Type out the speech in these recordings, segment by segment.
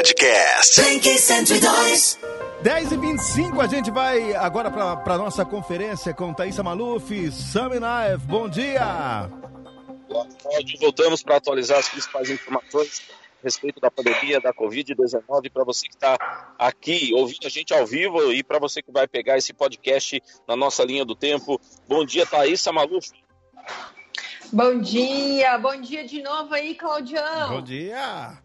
Podcast. Blink 102. 10 e 25 a gente vai agora para nossa conferência com Thaisa Maluf, Sami Naif. Bom dia! Boa tarde, voltamos para atualizar as principais informações a respeito da pandemia da Covid-19 para você que está aqui ouvindo a gente ao vivo e para você que vai pegar esse podcast na nossa linha do tempo. Bom dia, Thaisa Maluf. Bom dia, bom dia de novo aí, Claudião. Bom dia.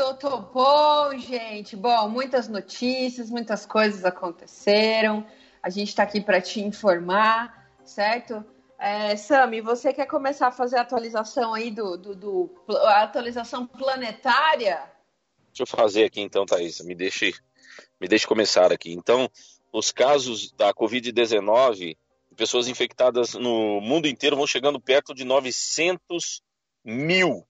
Tô, tô bom, gente. Bom, muitas notícias, muitas coisas aconteceram. A gente está aqui para te informar, certo? É, Sami, você quer começar a fazer a atualização aí do, do, do atualização planetária? Deixa eu fazer aqui então, Thaís. Me deixe, me deixe começar aqui. Então, os casos da Covid-19 pessoas infectadas no mundo inteiro vão chegando perto de 900 mil.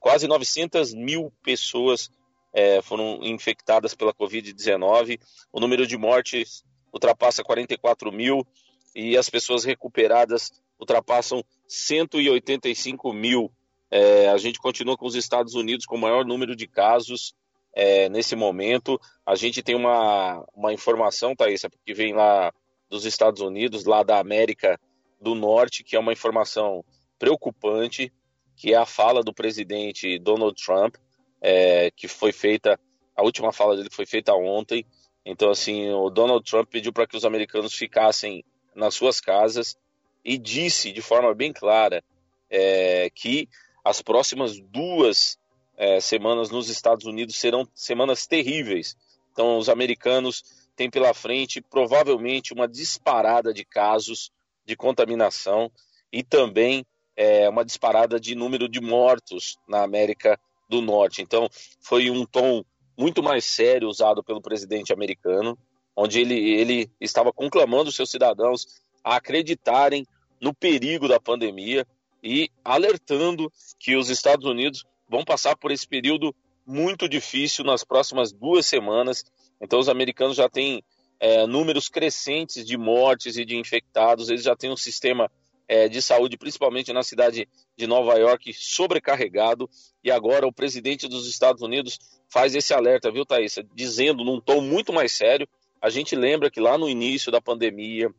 Quase 900 mil pessoas é, foram infectadas pela Covid-19. O número de mortes ultrapassa 44 mil e as pessoas recuperadas ultrapassam 185 mil. É, a gente continua com os Estados Unidos com o maior número de casos é, nesse momento. A gente tem uma, uma informação, Thaís, que vem lá dos Estados Unidos, lá da América do Norte, que é uma informação preocupante, que é a fala do presidente Donald Trump, é, que foi feita, a última fala dele foi feita ontem. Então, assim, o Donald Trump pediu para que os americanos ficassem nas suas casas e disse de forma bem clara é, que as próximas duas é, semanas nos Estados Unidos serão semanas terríveis. Então, os americanos tem pela frente provavelmente uma disparada de casos de contaminação e também é, uma disparada de número de mortos na América do Norte. Então, foi um tom muito mais sério usado pelo presidente americano, onde ele, ele estava conclamando seus cidadãos a acreditarem no perigo da pandemia e alertando que os Estados Unidos vão passar por esse período muito difícil nas próximas duas semanas então, os americanos já têm é, números crescentes de mortes e de infectados, eles já têm um sistema é, de saúde, principalmente na cidade de Nova York, sobrecarregado. E agora o presidente dos Estados Unidos faz esse alerta, viu, Thaís? Dizendo num tom muito mais sério. A gente lembra que lá no início da pandemia,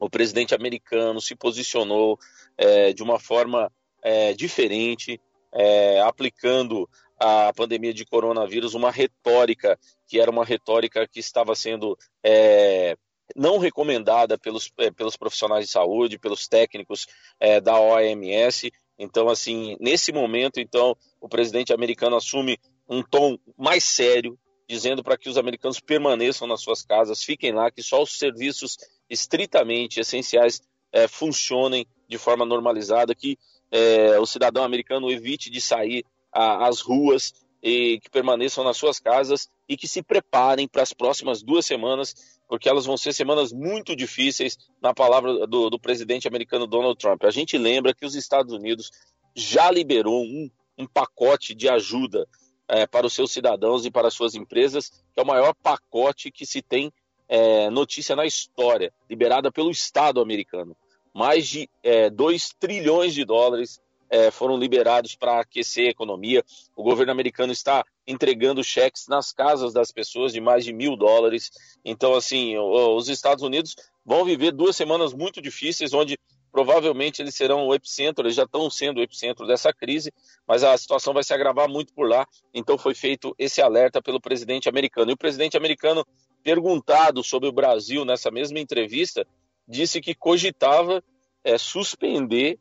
o presidente americano se posicionou é, de uma forma é, diferente, é, aplicando a pandemia de coronavírus uma retórica que era uma retórica que estava sendo é, não recomendada pelos, é, pelos profissionais de saúde, pelos técnicos é, da OMS. Então, assim, nesse momento, então, o presidente americano assume um tom mais sério, dizendo para que os americanos permaneçam nas suas casas, fiquem lá, que só os serviços estritamente essenciais é, funcionem de forma normalizada, que é, o cidadão americano evite de sair às ruas e que permaneçam nas suas casas e que se preparem para as próximas duas semanas, porque elas vão ser semanas muito difíceis, na palavra do, do presidente americano Donald Trump. A gente lembra que os Estados Unidos já liberou um, um pacote de ajuda é, para os seus cidadãos e para as suas empresas, que é o maior pacote que se tem é, notícia na história, liberada pelo Estado americano. Mais de é, 2 trilhões de dólares é, foram liberados para aquecer a economia. O governo americano está entregando cheques nas casas das pessoas de mais de mil dólares. Então, assim, os Estados Unidos vão viver duas semanas muito difíceis, onde provavelmente eles serão o epicentro, eles já estão sendo o epicentro dessa crise, mas a situação vai se agravar muito por lá. Então, foi feito esse alerta pelo presidente americano. E o presidente americano, perguntado sobre o Brasil nessa mesma entrevista, disse que cogitava é, suspender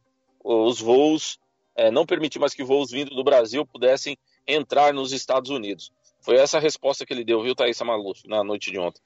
os voos, é, não permitir mais que voos vindo do Brasil pudessem entrar nos Estados Unidos. Foi essa a resposta que ele deu, viu, Thaisa Maluf, na noite de ontem.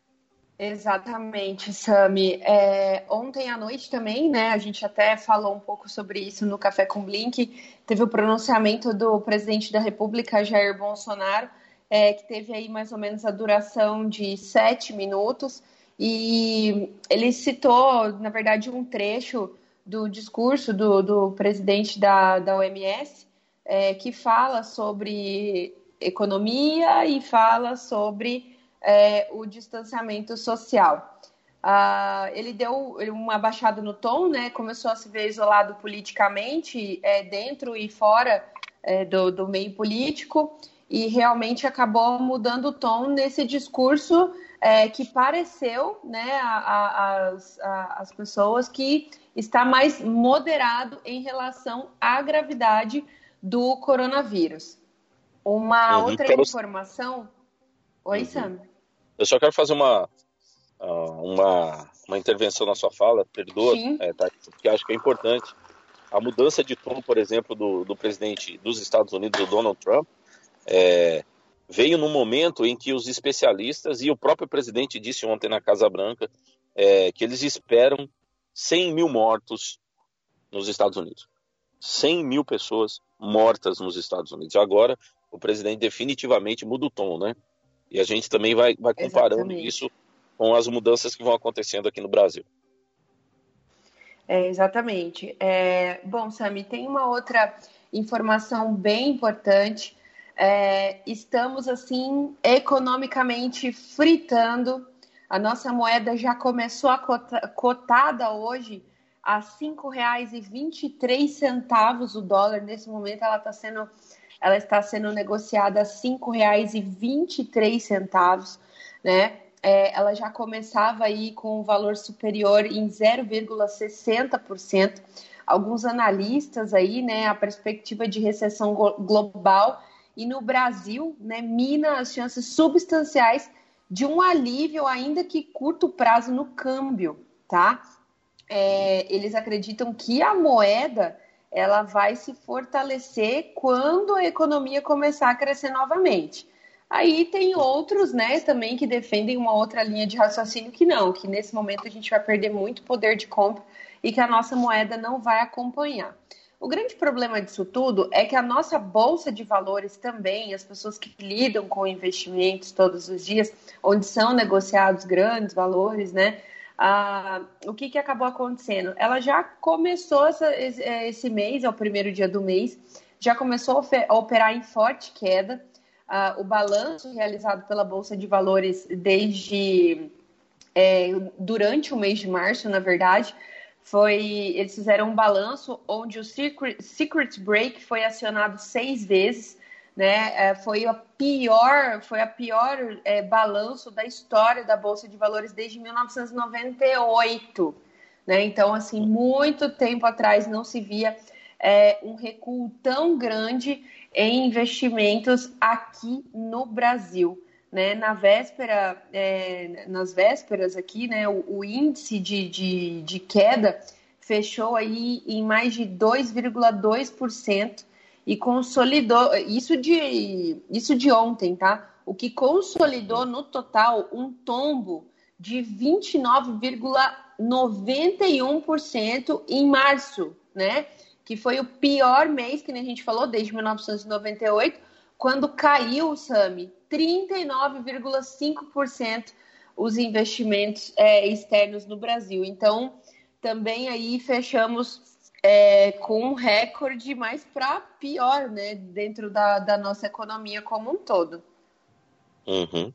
Exatamente, Sami. É, ontem à noite também, né? A gente até falou um pouco sobre isso no Café com Blink. Teve o pronunciamento do presidente da República, Jair Bolsonaro, é, que teve aí mais ou menos a duração de sete minutos. E ele citou, na verdade, um trecho do discurso do, do presidente da, da OMS, é, que fala sobre economia e fala sobre é, o distanciamento social. Ah, ele deu uma baixada no tom, né? Começou a se ver isolado politicamente, é, dentro e fora é, do, do meio político. e realmente acabou mudando o tom nesse discurso é, que pareceu né, as pessoas que está mais moderado em relação à gravidade do coronavírus. Uma uhum, outra quero... informação. Oi, uhum. Sam. Eu só quero fazer uma, ah, uma, uma intervenção na sua fala, perdoa, é, tá, porque acho que é importante. A mudança de tom, por exemplo, do, do presidente dos Estados Unidos, o Donald Trump, é, veio no momento em que os especialistas e o próprio presidente disse ontem na Casa Branca é, que eles esperam 100 mil mortos nos Estados Unidos. 100 mil pessoas mortas nos Estados Unidos. Agora, o presidente definitivamente muda o tom, né? E a gente também vai, vai comparando Exatamente. isso com as mudanças que vão acontecendo aqui no Brasil. É, exatamente. É, bom, Sami, tem uma outra informação bem importante. É, estamos, assim, economicamente fritando. A nossa moeda já começou a cota, cotada hoje a R$ 5,23 o dólar. Nesse momento, ela está sendo ela está sendo negociada a R$ 5,23, né? É, ela já começava aí com um valor superior em 0,60%. Alguns analistas aí, né, a perspectiva de recessão global e no Brasil, né, mina as chances substanciais de um alívio, ainda que curto prazo, no câmbio, tá? É, eles acreditam que a moeda ela vai se fortalecer quando a economia começar a crescer novamente. Aí tem outros, né, também que defendem uma outra linha de raciocínio que não, que nesse momento a gente vai perder muito poder de compra e que a nossa moeda não vai acompanhar. O grande problema disso tudo é que a nossa bolsa de valores também, as pessoas que lidam com investimentos todos os dias, onde são negociados grandes valores, né, ah, o que, que acabou acontecendo? Ela já começou essa, esse mês, é o primeiro dia do mês, já começou a operar em forte queda. Ah, o balanço realizado pela Bolsa de Valores desde é, durante o mês de março, na verdade, foi eles fizeram um balanço onde o Secret, Secret Break foi acionado seis vezes né? É, foi a pior, foi a pior é, balanço da história da Bolsa de Valores desde 1998. Né? Então, assim, muito tempo atrás não se via é, um recuo tão grande em investimentos aqui no Brasil. Né? Na véspera, é, nas vésperas aqui, né, o, o índice de, de, de queda fechou aí em mais de 2,2% e consolidou isso de isso de ontem, tá? O que consolidou no total um tombo de 29,91% em março, né? Que foi o pior mês que a gente falou desde 1998, quando caiu o SAMI 39,5% os investimentos é, externos no Brasil. Então, também aí fechamos é, com um recorde mais para pior, né, dentro da, da, nossa economia como um todo. Uhum.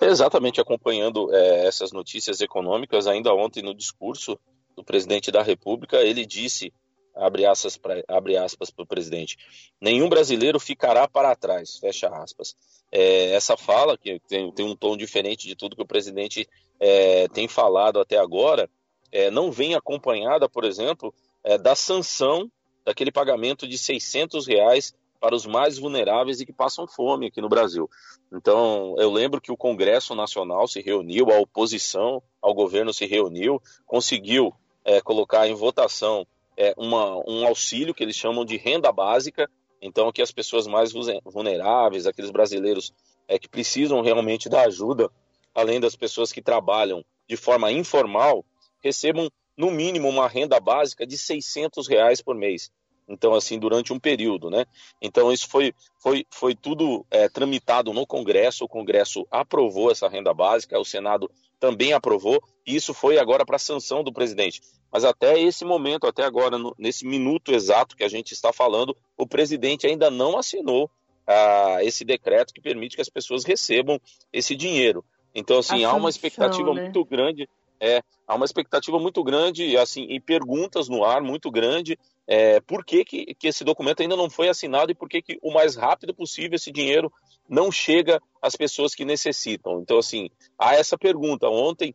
Exatamente, acompanhando é, essas notícias econômicas, ainda ontem no discurso do presidente da República, ele disse, abre aspas para o presidente, nenhum brasileiro ficará para trás, fecha aspas. É, essa fala, que tem, tem, um tom diferente de tudo que o presidente é, tem falado até agora, é, não vem acompanhada, por exemplo, é, da sanção daquele pagamento de 600 reais para os mais vulneráveis e que passam fome aqui no Brasil. Então, eu lembro que o Congresso Nacional se reuniu, a oposição ao governo se reuniu, conseguiu é, colocar em votação é, uma, um auxílio que eles chamam de renda básica, então que as pessoas mais vulneráveis, aqueles brasileiros é, que precisam realmente da ajuda, além das pessoas que trabalham de forma informal, recebam no mínimo uma renda básica de 600 reais por mês. Então, assim, durante um período, né? Então, isso foi, foi, foi tudo é, tramitado no Congresso, o Congresso aprovou essa renda básica, o Senado também aprovou, e isso foi agora para sanção do presidente. Mas até esse momento, até agora, nesse minuto exato que a gente está falando, o presidente ainda não assinou ah, esse decreto que permite que as pessoas recebam esse dinheiro. Então, assim, há uma expectativa né? muito grande é, há uma expectativa muito grande, assim, e perguntas no ar muito grande, é, por que, que, que, esse documento ainda não foi assinado e por que, que o mais rápido possível esse dinheiro não chega às pessoas que necessitam. Então, assim, há essa pergunta. Ontem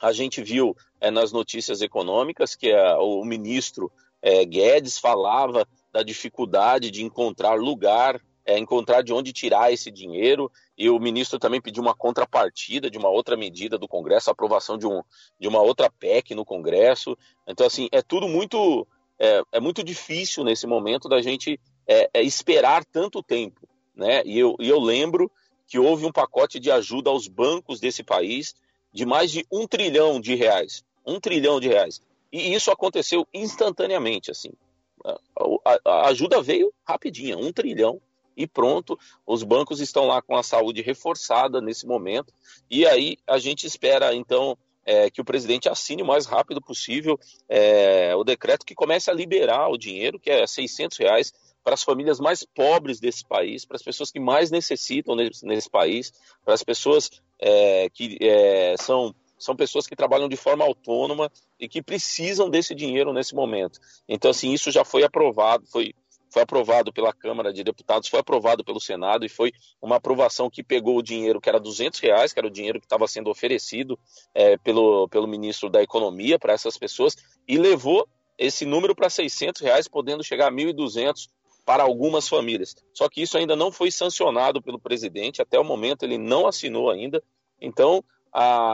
a gente viu é, nas notícias econômicas que é, o ministro é, Guedes falava da dificuldade de encontrar lugar, é, encontrar de onde tirar esse dinheiro, e o ministro também pediu uma contrapartida de uma outra medida do Congresso, a aprovação de, um, de uma outra PEC no Congresso. Então, assim, é tudo muito, é, muito difícil nesse momento da gente esperar tanto tempo. Né? E, eu, e eu lembro que houve um pacote de ajuda aos bancos desse país de mais de um trilhão de reais. Um trilhão de reais. E isso aconteceu instantaneamente, assim. A, a, ajuda veio rapidinha, um trilhão e pronto. Os bancos estão lá com a saúde reforçada nesse momento. E aí a gente espera, então, é, que o presidente assine o mais rápido possível é, o decreto que comece a liberar o dinheiro, que é 600 reais, para as famílias mais pobres desse país, para as pessoas que mais necessitam nesse, nesse país, para as pessoas é, que é, são são pessoas que trabalham de forma autônoma e que precisam desse dinheiro nesse momento. Então, assim, isso já foi aprovado, foi, foi aprovado pela Câmara de Deputados, foi aprovado pelo Senado e foi uma aprovação que pegou o dinheiro que era 200 reais, que era o dinheiro que estava sendo oferecido é, pelo, pelo ministro da Economia para essas pessoas e levou esse número para 600 reais, podendo chegar a 1.200 para algumas famílias. Só que isso ainda não foi sancionado pelo presidente, até o momento ele não assinou ainda. Então,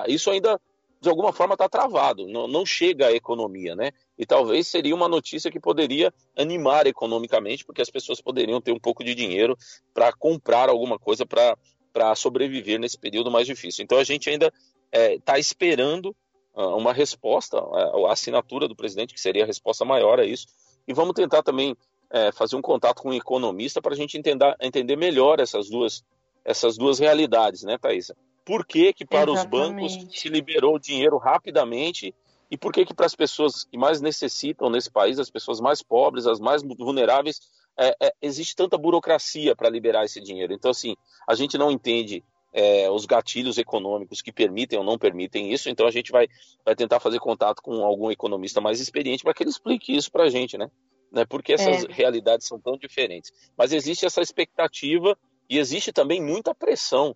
isso ainda de alguma forma está travado, não, não, chega à economia, né? E talvez seria uma notícia que poderia animar economicamente, porque as pessoas poderiam ter um pouco de dinheiro para comprar alguma coisa para sobreviver nesse período mais difícil. Então a gente ainda está é, esperando uh, uma resposta, a, a, assinatura do presidente, que seria a resposta maior a isso, e vamos tentar também é, fazer um contato com um economista para a gente entender, entender melhor essas duas, essas duas realidades, né, Thaisa? por que, que para Exatamente. os bancos se liberou dinheiro rapidamente e por que, que para as pessoas que mais necessitam nesse país, as pessoas mais pobres, as mais vulneráveis, é, é, existe tanta burocracia para liberar esse dinheiro. Então, assim, a gente não entende é, os gatilhos econômicos que permitem ou não permitem isso, então a gente vai, vai tentar fazer contato com algum economista mais experiente para que ele explique isso para a gente, né? Né? Porque essas é. realidades são tão diferentes. Mas existe essa expectativa e existe também muita pressão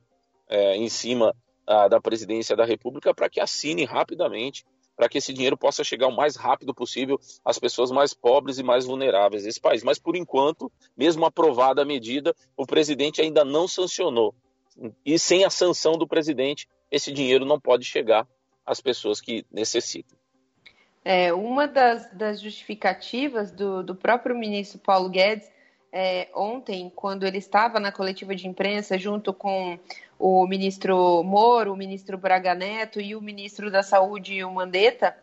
é, em cima a, da presidência da República para que assine rapidamente, para que esse dinheiro possa chegar o mais rápido possível às pessoas mais pobres e mais vulneráveis desse país. Mas, por enquanto, mesmo aprovada a medida, o presidente ainda não sancionou. E sem a sanção do presidente, esse dinheiro não pode chegar às pessoas que necessitam. É, uma das, das justificativas do, do próprio ministro Paulo Guedes é, ontem, quando ele estava na coletiva de imprensa junto com o ministro Moro, o ministro Braga Neto e o ministro da Saúde, o Mandetta,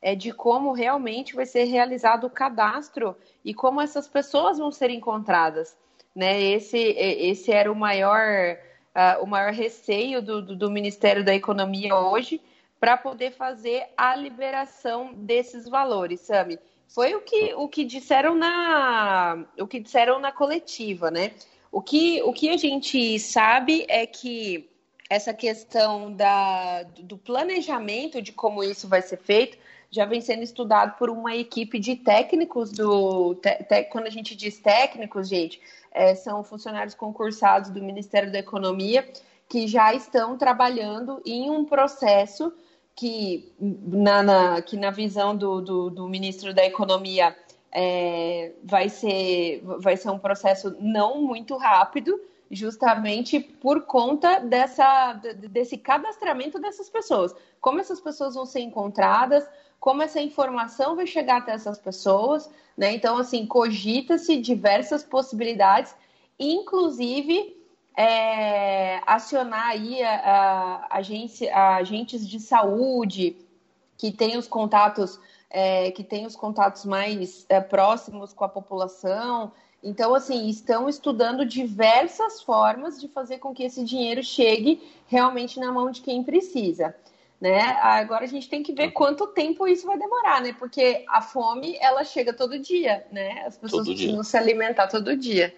é de como realmente vai ser realizado o cadastro e como essas pessoas vão ser encontradas. Né? Esse, esse era o maior, uh, o maior receio do, do, do Ministério da Economia hoje para poder fazer a liberação desses valores, Sami. Foi o que, o que disseram na o que disseram na coletiva, né? O que, o que a gente sabe é que essa questão da, do planejamento de como isso vai ser feito já vem sendo estudado por uma equipe de técnicos do. Te, te, quando a gente diz técnicos, gente, é, são funcionários concursados do Ministério da Economia que já estão trabalhando em um processo que, na, na que na visão do, do, do ministro da Economia, é, vai, ser, vai ser um processo não muito rápido, justamente por conta dessa, desse cadastramento dessas pessoas. Como essas pessoas vão ser encontradas, como essa informação vai chegar até essas pessoas, né? Então, assim, cogita-se diversas possibilidades, inclusive é, acionar aí a, a, agência, a agentes de saúde que têm os contatos é, que tem os contatos mais é, próximos com a população. Então, assim, estão estudando diversas formas de fazer com que esse dinheiro chegue realmente na mão de quem precisa. Né? Agora a gente tem que ver tá. quanto tempo isso vai demorar, né? Porque a fome ela chega todo dia, né? As pessoas todo precisam dia. se alimentar todo dia.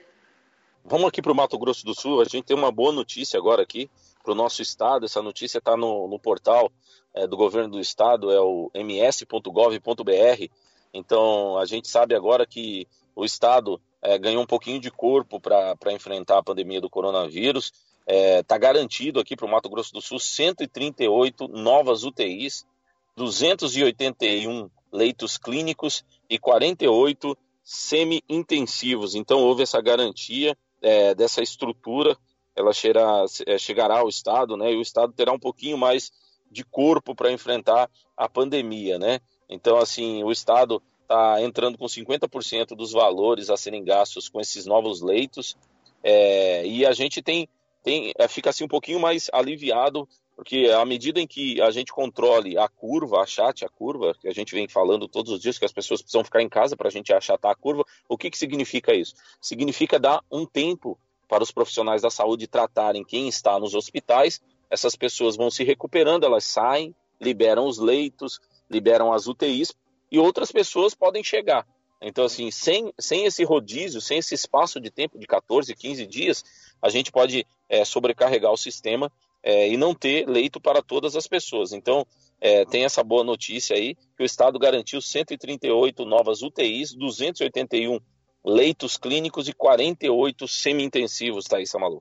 Vamos aqui para o Mato Grosso do Sul. A gente tem uma boa notícia agora aqui para o nosso estado. Essa notícia está no, no portal é, do governo do estado, é o ms.gov.br. Então, a gente sabe agora que o estado é, ganhou um pouquinho de corpo para enfrentar a pandemia do coronavírus. Está é, tá garantido aqui para o Mato Grosso do Sul 138 novas UTIs, 281 leitos clínicos e 48 semi-intensivos. Então houve essa garantia é, dessa estrutura, ela chegará, é, chegará ao Estado, né? E o Estado terá um pouquinho mais de corpo para enfrentar a pandemia, né? Então, assim, o Estado está entrando com 50% dos valores a serem gastos com esses novos leitos, é, e a gente tem, tem é, fica assim um pouquinho mais aliviado, porque à medida em que a gente controle a curva, achate a curva, que a gente vem falando todos os dias que as pessoas precisam ficar em casa para a gente achatar a curva, o que, que significa isso? Significa dar um tempo para os profissionais da saúde tratarem quem está nos hospitais, essas pessoas vão se recuperando, elas saem, liberam os leitos, liberam as UTIs e outras pessoas podem chegar. Então, assim, sem, sem esse rodízio, sem esse espaço de tempo de 14, 15 dias, a gente pode é, sobrecarregar o sistema é, e não ter leito para todas as pessoas. Então, é, tem essa boa notícia aí, que o Estado garantiu 138 novas UTIs, 281 leitos clínicos e 48 semi-intensivos, Thaís Malu.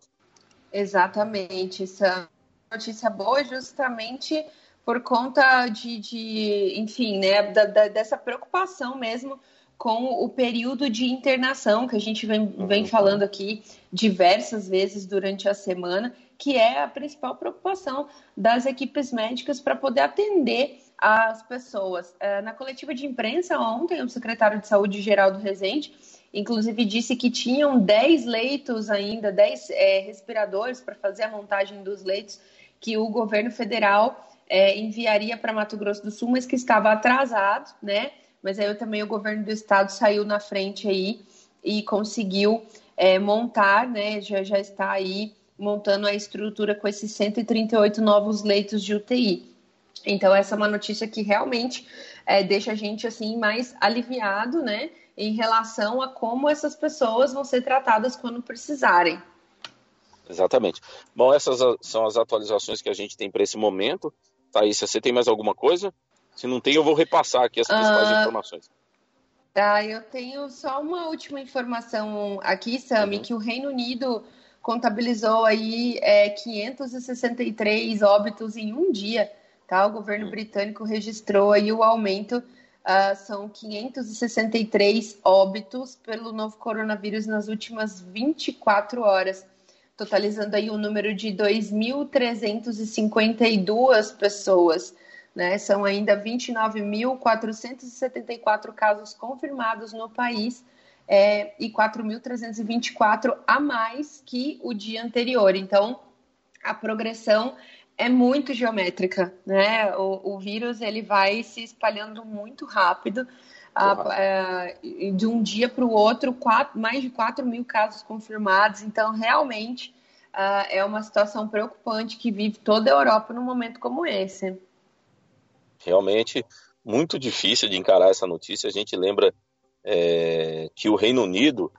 Exatamente. Essa notícia boa é justamente por conta de, de enfim, né, da, da, dessa preocupação mesmo com o período de internação que a gente vem, vem uhum. falando aqui diversas vezes durante a semana, que é a principal preocupação das equipes médicas para poder atender as pessoas. É, na coletiva de imprensa ontem, o secretário de Saúde, Geraldo Rezende, inclusive disse que tinham 10 leitos ainda, 10 é, respiradores para fazer a montagem dos leitos que o governo federal é, enviaria para Mato Grosso do Sul, mas que estava atrasado, né? Mas aí também o governo do estado saiu na frente aí e conseguiu é, montar, né? Já, já está aí montando a estrutura com esses 138 novos leitos de UTI. Então, essa é uma notícia que realmente é, deixa a gente assim mais aliviado, né? Em relação a como essas pessoas vão ser tratadas quando precisarem. Exatamente. Bom, essas são as atualizações que a gente tem para esse momento. Thaís, você tem mais alguma coisa? Se não tem, eu vou repassar aqui as principais uh, informações. Tá, eu tenho só uma última informação aqui, Sami, uhum. que o Reino Unido contabilizou aí é, 563 óbitos em um dia, tá? O governo uhum. britânico registrou aí o aumento, uh, são 563 óbitos pelo novo coronavírus nas últimas 24 horas totalizando aí um número de 2.352 pessoas. Né? São ainda 29.474 casos confirmados no país é, e 4.324 a mais que o dia anterior. Então, a progressão é muito geométrica, né? O, o vírus ele vai se espalhando muito rápido. A, de um dia para o outro, quatro, mais de 4 mil casos confirmados. Então, realmente, é uma situação preocupante que vive toda a Europa num momento como esse. Realmente, muito difícil de encarar essa notícia. A gente lembra é, que o Reino Unido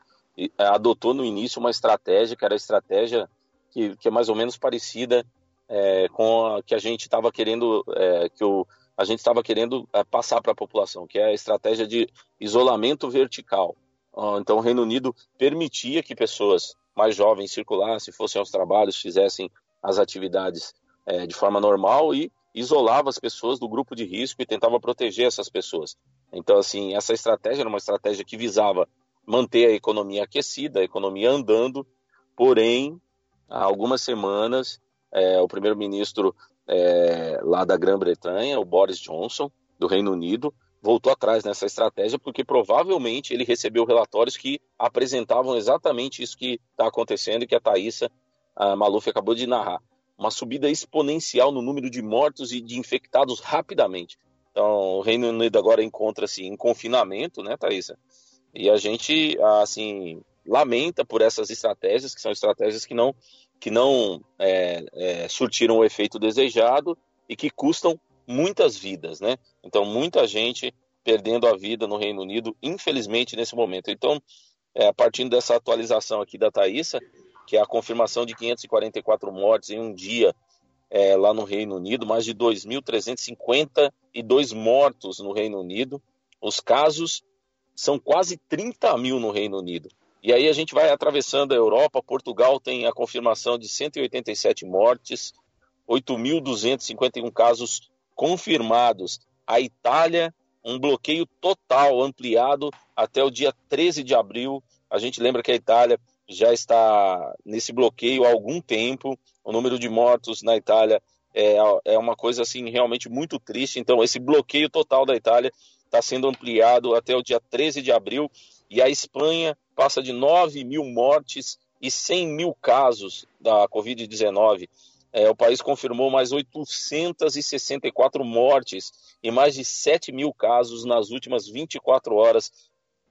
adotou no início uma estratégia, que era a estratégia que, que é mais ou menos parecida é, com a que a gente estava querendo, é, que o a gente estava querendo é, passar para a população, que é a estratégia de isolamento vertical. Ah, então, o Reino Unido permitia que pessoas mais jovens circulassem, fossem aos trabalhos, fizessem as atividades é, de forma normal e isolava as pessoas do grupo de risco e tentava proteger essas pessoas. Então, assim, essa estratégia era uma estratégia que visava manter a economia aquecida, a economia andando, porém, há algumas semanas, é, o primeiro-ministro é, lá da Grã-Bretanha, o Boris Johnson, do Reino Unido, voltou atrás nessa estratégia porque provavelmente ele recebeu relatórios que apresentavam exatamente isso que está acontecendo e que a Thaisa a Maluf acabou de narrar. Uma subida exponencial no número de mortos e de infectados rapidamente. Então, o Reino Unido agora encontra-se em confinamento, né, Thaisa? E a gente, assim, lamenta por essas estratégias, que são estratégias que não que não é, é, surtiram o efeito desejado e que custam muitas vidas, né? Então, muita gente perdendo a vida no Reino Unido, infelizmente, nesse momento. Então, é, a partir dessa atualização aqui da Thaisa, que é a confirmação de 544 mortes em um dia é, lá no Reino Unido, mais de 2.352 mortos no Reino Unido. Os casos são quase 30 mil no Reino Unido. E aí a gente vai atravessando a Europa. Portugal tem a confirmação de 187 mortes, 8.251 casos confirmados. A Itália, um bloqueio total ampliado até o dia 13 de abril. A gente lembra que a Itália já está nesse bloqueio há algum tempo. O número de mortos na Itália é, é uma coisa assim realmente muito triste. Então, esse bloqueio total da Itália está sendo ampliado até o dia 13 de abril. E a Espanha passa de 9 mil mortes e 100 mil casos da Covid-19. É, o país confirmou mais 864 mortes e mais de 7 mil casos nas últimas 24 horas.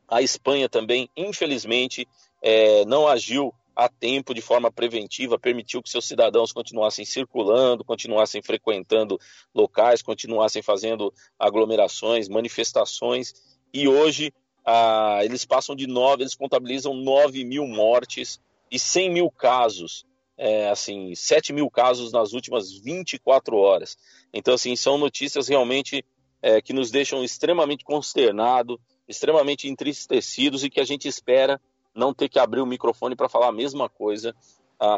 A Espanha também, infelizmente, é, não agiu a tempo de forma preventiva, permitiu que seus cidadãos continuassem circulando, continuassem frequentando locais, continuassem fazendo aglomerações, manifestações, e hoje ah, eles passam de nove, eles contabilizam 9 mil mortes e 100 mil casos, é, assim, 7 mil casos nas últimas 24 horas. Então, assim, são notícias realmente é, que nos deixam extremamente consternados, extremamente entristecidos e que a gente espera não ter que abrir o microfone para falar a mesma coisa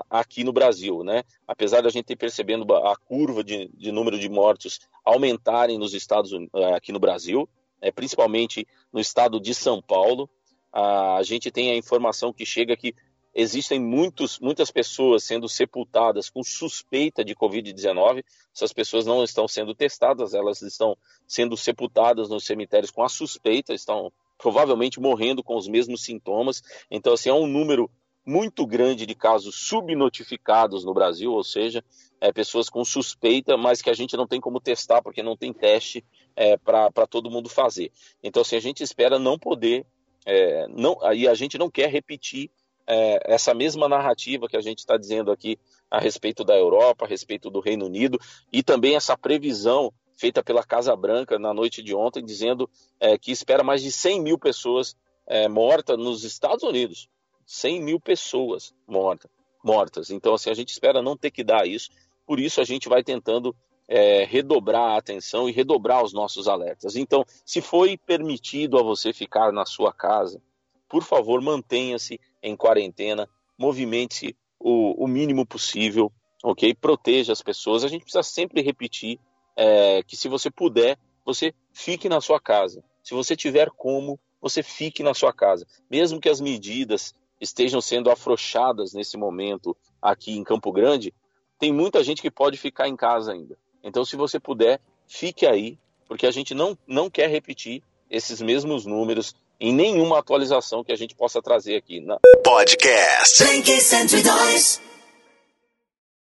aqui no Brasil, né? Apesar da gente ter percebendo a curva de, de número de mortos aumentarem nos Estados uh, aqui no Brasil, é, principalmente no estado de São Paulo, uh, a gente tem a informação que chega que existem muitos, muitas pessoas sendo sepultadas com suspeita de Covid-19. Essas pessoas não estão sendo testadas, elas estão sendo sepultadas nos cemitérios com a suspeita, estão provavelmente morrendo com os mesmos sintomas. Então, assim, é um número muito grande de casos subnotificados no Brasil, ou seja, é, pessoas com suspeita, mas que a gente não tem como testar, porque não tem teste é, para todo mundo fazer. Então, assim, a gente espera não poder, é, não, aí a gente não quer repetir é, essa mesma narrativa que a gente está dizendo aqui a respeito da Europa, a respeito do Reino Unido, e também essa previsão feita pela Casa Branca na noite de ontem, dizendo é, que espera mais de 100 mil pessoas é, mortas nos Estados Unidos. 100 mil pessoas mortas, mortas. Então, assim, a gente espera não ter que dar isso. Por isso, a gente vai tentando é, redobrar a atenção e redobrar os nossos alertas. Então, se foi permitido a você ficar na sua casa, por favor, mantenha-se em quarentena, movimente-se o, o mínimo possível, ok? Proteja as pessoas. A gente precisa sempre repetir é, que se você puder, você fique na sua casa. Se você tiver como, você fique na sua casa. Mesmo que as medidas estejam sendo afrouxadas nesse momento aqui em Campo Grande, tem muita gente que pode ficar em casa ainda. Então, se você puder, fique aí, porque a gente não, não quer repetir esses mesmos números em nenhuma atualização que a gente possa trazer aqui. Na... Podcast 102.